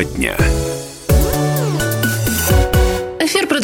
Тема дня.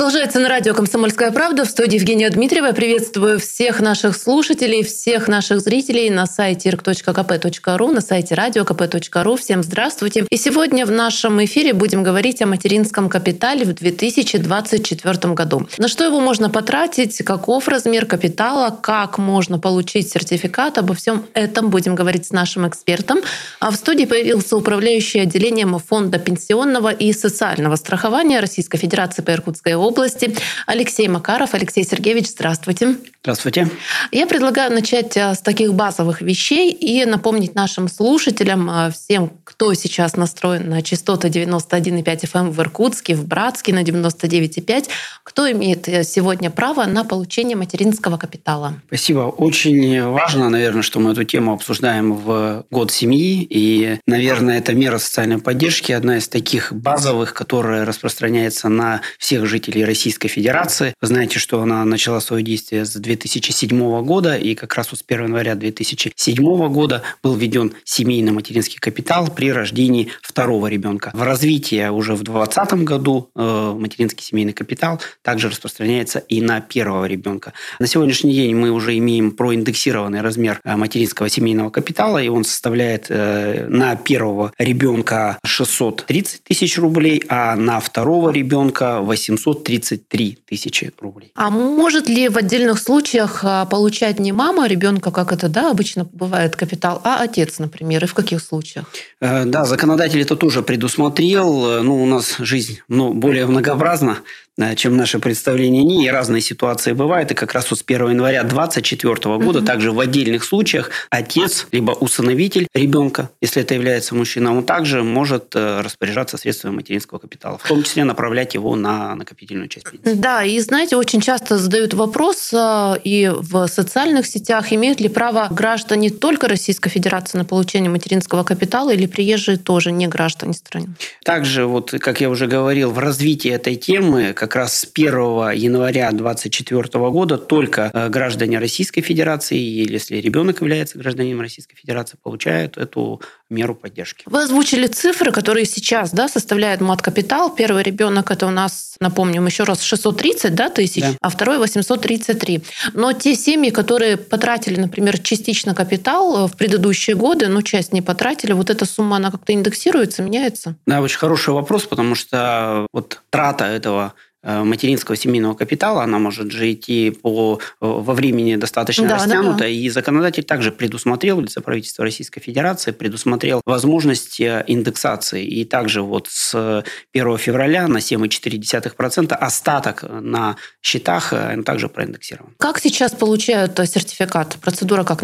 Продолжается на радио «Комсомольская правда». В студии Евгения Дмитриева. Приветствую всех наших слушателей, всех наших зрителей на сайте irk.kp.ru, на сайте radiokp.ru. Всем здравствуйте. И сегодня в нашем эфире будем говорить о материнском капитале в 2024 году. На что его можно потратить, каков размер капитала, как можно получить сертификат. Обо всем этом будем говорить с нашим экспертом. А в студии появился управляющий отделением Фонда пенсионного и социального страхования Российской Федерации по Иркутской Иркутской области. Алексей Макаров. Алексей Сергеевич, здравствуйте. Здравствуйте. Я предлагаю начать э, с таких базовых вещей и напомнить нашим слушателям, э, всем, кто сейчас настроен на частоты 91,5 FM эм в Иркутске, в Братске на 99,5, кто имеет э, сегодня право на получение материнского капитала. Спасибо. Очень важно, наверное, что мы эту тему обсуждаем в год семьи. И, наверное, эта мера социальной поддержки одна из таких базовых, которая распространяется на всех жителей Российской Федерации. Вы знаете, что она начала свое действие с 2007 года, и как раз вот с 1 января 2007 года был введен семейный материнский капитал при рождении второго ребенка. В развитии уже в 2020 году э, материнский семейный капитал также распространяется и на первого ребенка. На сегодняшний день мы уже имеем проиндексированный размер э, материнского семейного капитала, и он составляет э, на первого ребенка 630 тысяч рублей, а на второго ребенка 800 733 тысячи рублей. А может ли в отдельных случаях а, получать не мама ребенка, как это да, обычно бывает капитал, а отец, например, и в каких случаях? Э, да, законодатель это тоже предусмотрел. Ну, у нас жизнь ну, более многообразна. Э, чем наше представление не, и разные ситуации бывают. И как раз вот с 1 января 2024 года угу. также в отдельных случаях отец, либо усыновитель ребенка, если это является мужчина, он также может э, распоряжаться средствами материнского капитала, в том числе направлять его на накопительную часть пенсии. Да, и знаете, очень часто задают вопрос э, и в социальных сетях, имеют ли право граждане только Российской Федерации на получение материнского капитала или приезжие тоже не граждане страны? Также, вот, как я уже говорил, в развитии этой темы, как раз с 1 января 2024 года только э, граждане Российской Федерации, или если ребенок является гражданином Российской Федерации, получают эту меру поддержки. Вы озвучили цифры, которые сейчас да, составляют мат-капитал. Первый ребенок это у нас, напомним, еще раз 630 да, тысяч, да. а второй 833. Но те семьи, которые потратили, например, частично капитал в предыдущие годы, но часть не потратили, вот эта сумма, она как-то индексируется, меняется? Да, очень хороший вопрос, потому что вот трата этого Э, материнского семейного капитала, она может же идти по, э, во времени достаточно да, растянуто, да, да. и законодатель также предусмотрел, лицо правительства Российской Федерации предусмотрел возможность э, индексации. И также вот с 1 февраля на 7,4% остаток на счетах также проиндексирован. Как сейчас получают сертификат? Процедура как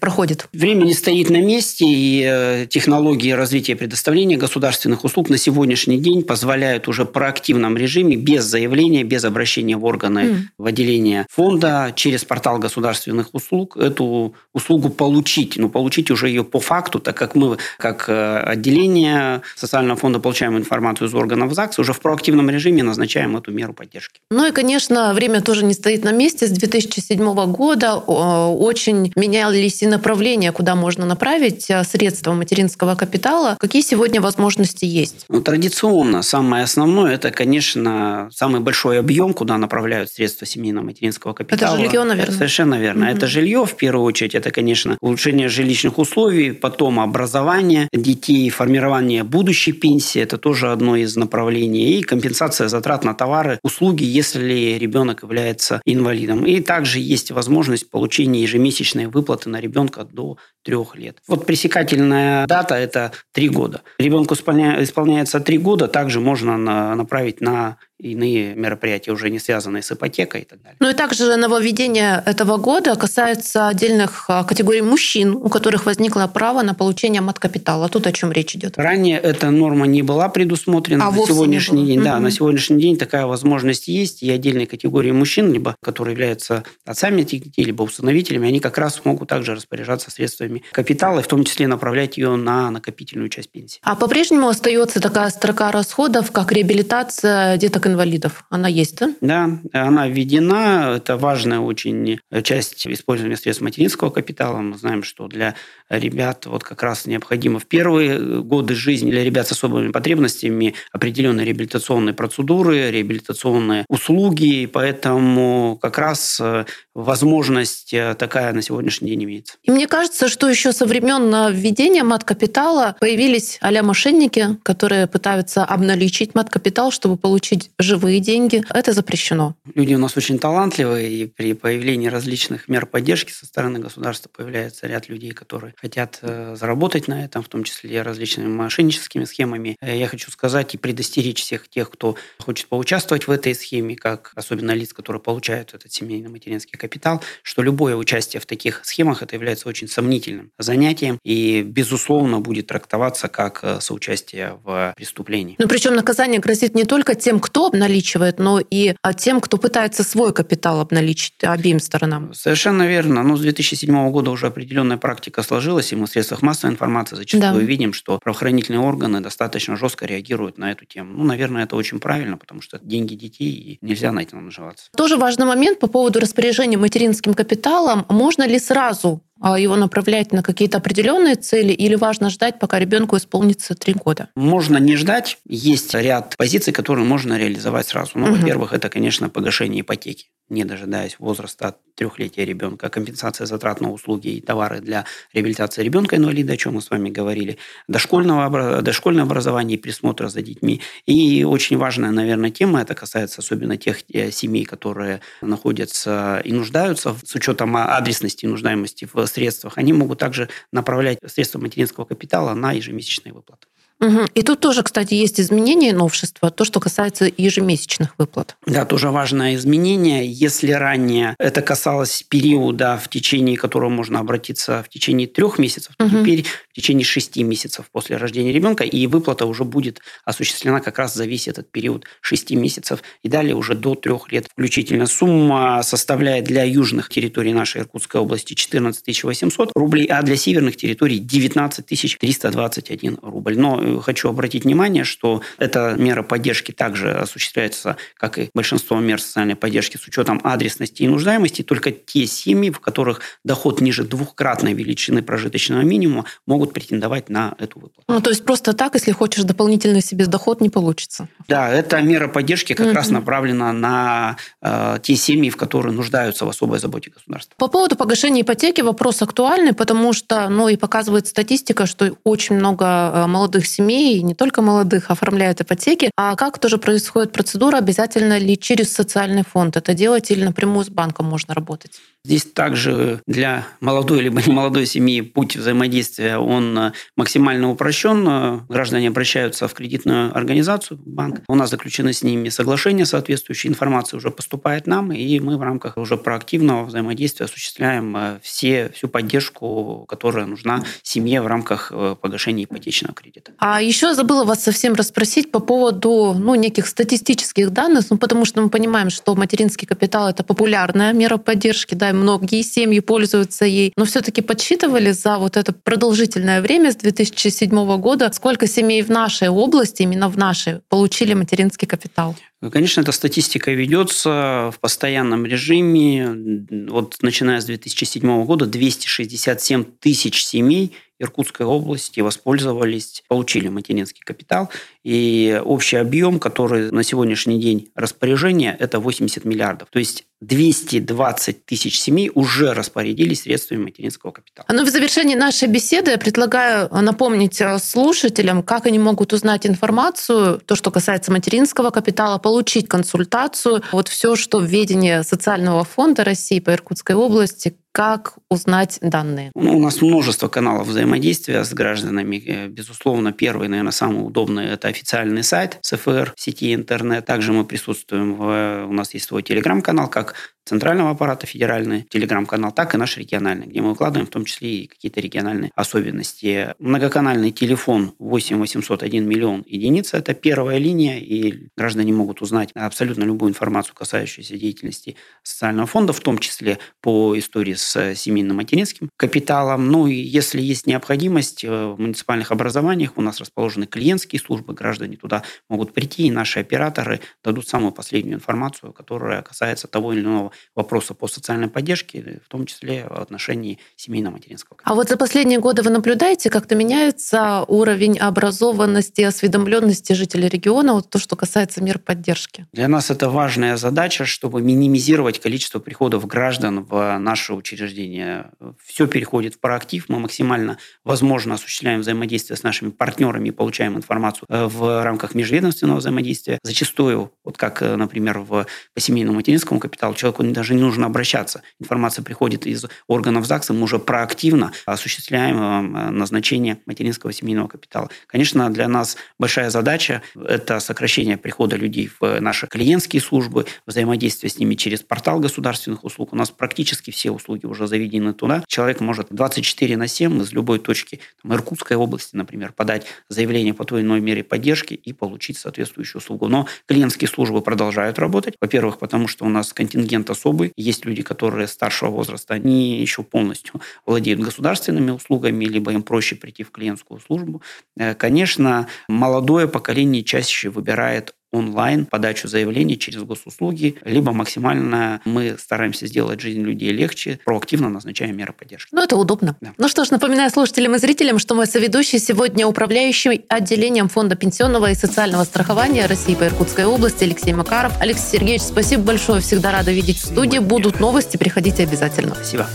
проходит? Время не стоит на месте, и технологии развития предоставления государственных услуг на сегодняшний день позволяют уже в проактивном режиме без заявления, без обращения в органы mm. в отделение фонда через портал государственных услуг эту услугу получить. Ну, получить уже ее по факту, так как мы, как э, отделение социального фонда, получаем информацию из органов ЗАГС, уже в проактивном режиме назначаем эту меру поддержки. Ну и, конечно, время тоже не стоит на месте. С 2007 года очень менялись и направления, куда можно направить э, средства материнского капитала. Какие сегодня возможности есть? Ну, традиционно самое основное – это, конечно, самый большой объем, куда направляют средства семейного материнского капитала. Это жилье, наверное. Совершенно верно. Угу. Это жилье, в первую очередь, это, конечно, улучшение жилищных условий, потом образование детей, формирование будущей пенсии, это тоже одно из направлений, и компенсация затрат на товары, услуги, если ребенок является инвалидом. И также есть возможность получения ежемесячной выплаты на ребенка до трех лет. Вот пресекательная дата – это три года. Ребенку исполняется три года, также можно направить на иные мероприятия, уже не связанные с ипотекой и так далее. Ну и также нововведение этого года касается отдельных а, категорий мужчин, у которых возникло право на получение маткапитала. Тут о чем речь идет? Ранее эта норма не была предусмотрена. А на сегодняшний день, да, угу. на сегодняшний день такая возможность есть, и отдельные категории мужчин, либо которые являются отцами детей, либо усыновителями, они как раз могут также распоряжаться средствами капитала, и в том числе направлять ее на накопительную часть пенсии. А по-прежнему остается такая строка расходов, как реабилитация деток-инвалидов. Она есть, да? Да, она введена. Это важная очень часть использования средств материнского капитала. Мы знаем, что для ребят вот как раз необходимо в первые годы жизни для ребят с особыми потребностями определенные реабилитационные процедуры, реабилитационные услуги, поэтому как раз э, возможность э, такая на сегодняшний день имеется. И мне кажется, что еще со времен введения мат-капитала появились а мошенники, которые пытаются обналичить мат-капитал, чтобы получить живые деньги. Это запрещено. Люди у нас очень талантливые, и при появлении различных мер поддержки со стороны государства появляется ряд людей, которые хотят э, заработать на этом, в том числе различными мошенническими схемами. Э, я хочу сказать и предостеречь всех тех, кто хочет поучаствовать в этой схеме, как особенно лиц, которые получают этот семейный материнский капитал, что любое участие в таких схемах это является очень сомнительным занятием и, безусловно, будет трактоваться как э, соучастие в преступлении. Ну, причем наказание грозит не только тем, кто обналичивает, но и а, тем, кто пытается свой капитал обналичить обеим сторонам. Совершенно верно. Ну, с 2007 года уже определенная практика сложилась, и мы в средствах массовой информации зачастую да. видим, что правоохранительные органы достаточно жестко реагируют на эту тему. Ну, наверное, это очень правильно, потому что деньги детей, и нельзя на этом наживаться. Тоже важный момент по поводу распоряжения материнским капиталом, можно ли сразу его направлять на какие-то определенные цели или важно ждать, пока ребенку исполнится три года? Можно не ждать. Есть ряд позиций, которые можно реализовать сразу. Ну, угу. во-первых, это, конечно, погашение ипотеки не дожидаясь возраста трехлетия ребенка, компенсация затрат на услуги и товары для реабилитации ребенка-инвалида, о чем мы с вами говорили, дошкольного, дошкольное образование и присмотра за детьми. И очень важная, наверное, тема, это касается особенно тех э, семей, которые находятся и нуждаются, с учетом адресности и нуждаемости в средствах, они могут также направлять средства материнского капитала на ежемесячные выплаты. Угу. И тут тоже, кстати, есть изменения, новшества, то, что касается ежемесячных выплат. Да, тоже важное изменение. Если ранее это касалось периода, в течение которого можно обратиться в течение трех месяцев, то угу. теперь в течение шести месяцев после рождения ребенка, и выплата уже будет осуществлена как раз за весь этот период шести месяцев, и далее уже до трех лет включительно. Сумма составляет для южных территорий нашей Иркутской области 14 800 рублей, а для северных территорий 19 321 рубль. Но э, хочу обратить внимание, что эта мера поддержки также осуществляется, как и большинство мер социальной поддержки, с учетом адресности и нуждаемости. Только те семьи, в которых доход ниже двухкратной величины прожиточного минимума, могут претендовать на эту выплату. Ну, то есть просто так, если хочешь дополнительный себе доход, не получится. Да, эта мера поддержки как mm-hmm. раз направлена на э, те семьи, в которые нуждаются в особой заботе государства. По поводу погашения ипотеки вопрос актуальный, потому что, ну, и показывает статистика, что очень много э, молодых семей семей, не только молодых, оформляют ипотеки. А как тоже происходит процедура? Обязательно ли через социальный фонд это делать или напрямую с банком можно работать? Здесь также для молодой либо не молодой семьи путь взаимодействия, он максимально упрощен. Граждане обращаются в кредитную организацию, банк. У нас заключены с ними соглашения соответствующая информация уже поступает нам, и мы в рамках уже проактивного взаимодействия осуществляем э, все, всю поддержку, которая нужна семье в рамках э, погашения ипотечного кредита. А еще забыла вас совсем расспросить по поводу ну, неких статистических данных, ну, потому что мы понимаем, что материнский капитал – это популярная мера поддержки, да, многие семьи пользуются ей. Но все-таки подсчитывали за вот это продолжительное время с 2007 года, сколько семей в нашей области, именно в нашей, получили материнский капитал? Конечно, эта статистика ведется в постоянном режиме. Вот начиная с 2007 года 267 тысяч семей Иркутской области воспользовались, получили материнский капитал. И общий объем, который на сегодняшний день распоряжения, это 80 миллиардов. То есть 220 тысяч семей уже распорядились средствами материнского капитала. Ну, в завершении нашей беседы я предлагаю напомнить слушателям, как они могут узнать информацию, то, что касается материнского капитала, получить консультацию. Вот все, что в ведении социального фонда России по Иркутской области, как узнать данные? Ну, у нас множество каналов взаимодействия с гражданами. Э, безусловно, первый, наверное, самый удобный – это официальный сайт СФР сети интернет. Также мы присутствуем, в, у нас есть свой телеграм-канал, как центрального аппарата, федеральный телеграм-канал, так и наш региональный, где мы выкладываем в том числе и какие-то региональные особенности. Многоканальный телефон 8 801 миллион единиц – это первая линия, и граждане могут узнать абсолютно любую информацию, касающуюся деятельности социального фонда, в том числе по истории с семейным материнским капиталом. Ну и если есть необходимость, в муниципальных образованиях у нас расположены клиентские службы, граждане туда могут прийти, и наши операторы дадут самую последнюю информацию, которая касается того или иного вопроса по социальной поддержке, в том числе в отношении семейно-материнского. А вот за последние годы вы наблюдаете, как-то меняется уровень образованности, осведомленности жителей региона, вот то, что касается мер поддержки? Для нас это важная задача, чтобы минимизировать количество приходов граждан в наше учреждение. Все переходит в проактив, мы максимально возможно осуществляем взаимодействие с нашими партнерами и получаем информацию э, в рамках межведомственного взаимодействия. Зачастую, вот как, э, например, в, по семейному материнскому капиталу, человеку даже не нужно обращаться. Информация приходит из органов ЗАГСа, мы уже проактивно осуществляем э, назначение материнского семейного капитала. Конечно, для нас большая задача – это сокращение прихода людей в наши клиентские службы, взаимодействие с ними через портал государственных услуг. У нас практически все услуги уже заведены туда. Человек может 24 на 7 из любой точки там, Иркутской области, например, подать заявление по той или иной мере поддержки и получить соответствующую услугу. Но клиентские службы продолжают работать. Во-первых, потому что у нас контингент особый. Есть люди, которые старшего возраста, они еще полностью владеют государственными услугами, либо им проще прийти в клиентскую службу. Э, конечно, молодое поколение чаще выбирает онлайн подачу заявлений через госуслуги, либо максимально мы стараемся сделать жизнь людей легче, проактивно назначаем меры поддержки. Ну, это удобно. Да. Ну что ж, напоминаю слушателям и зрителям, что мой соведущий сегодня управляющий отделением Фонда пенсионного и социального страхования России по Иркутской области Алексей Макаров. Алексей Сергеевич, спасибо большое. Всегда рада видеть в студии. Будут новости, приходите обязательно. Спасибо.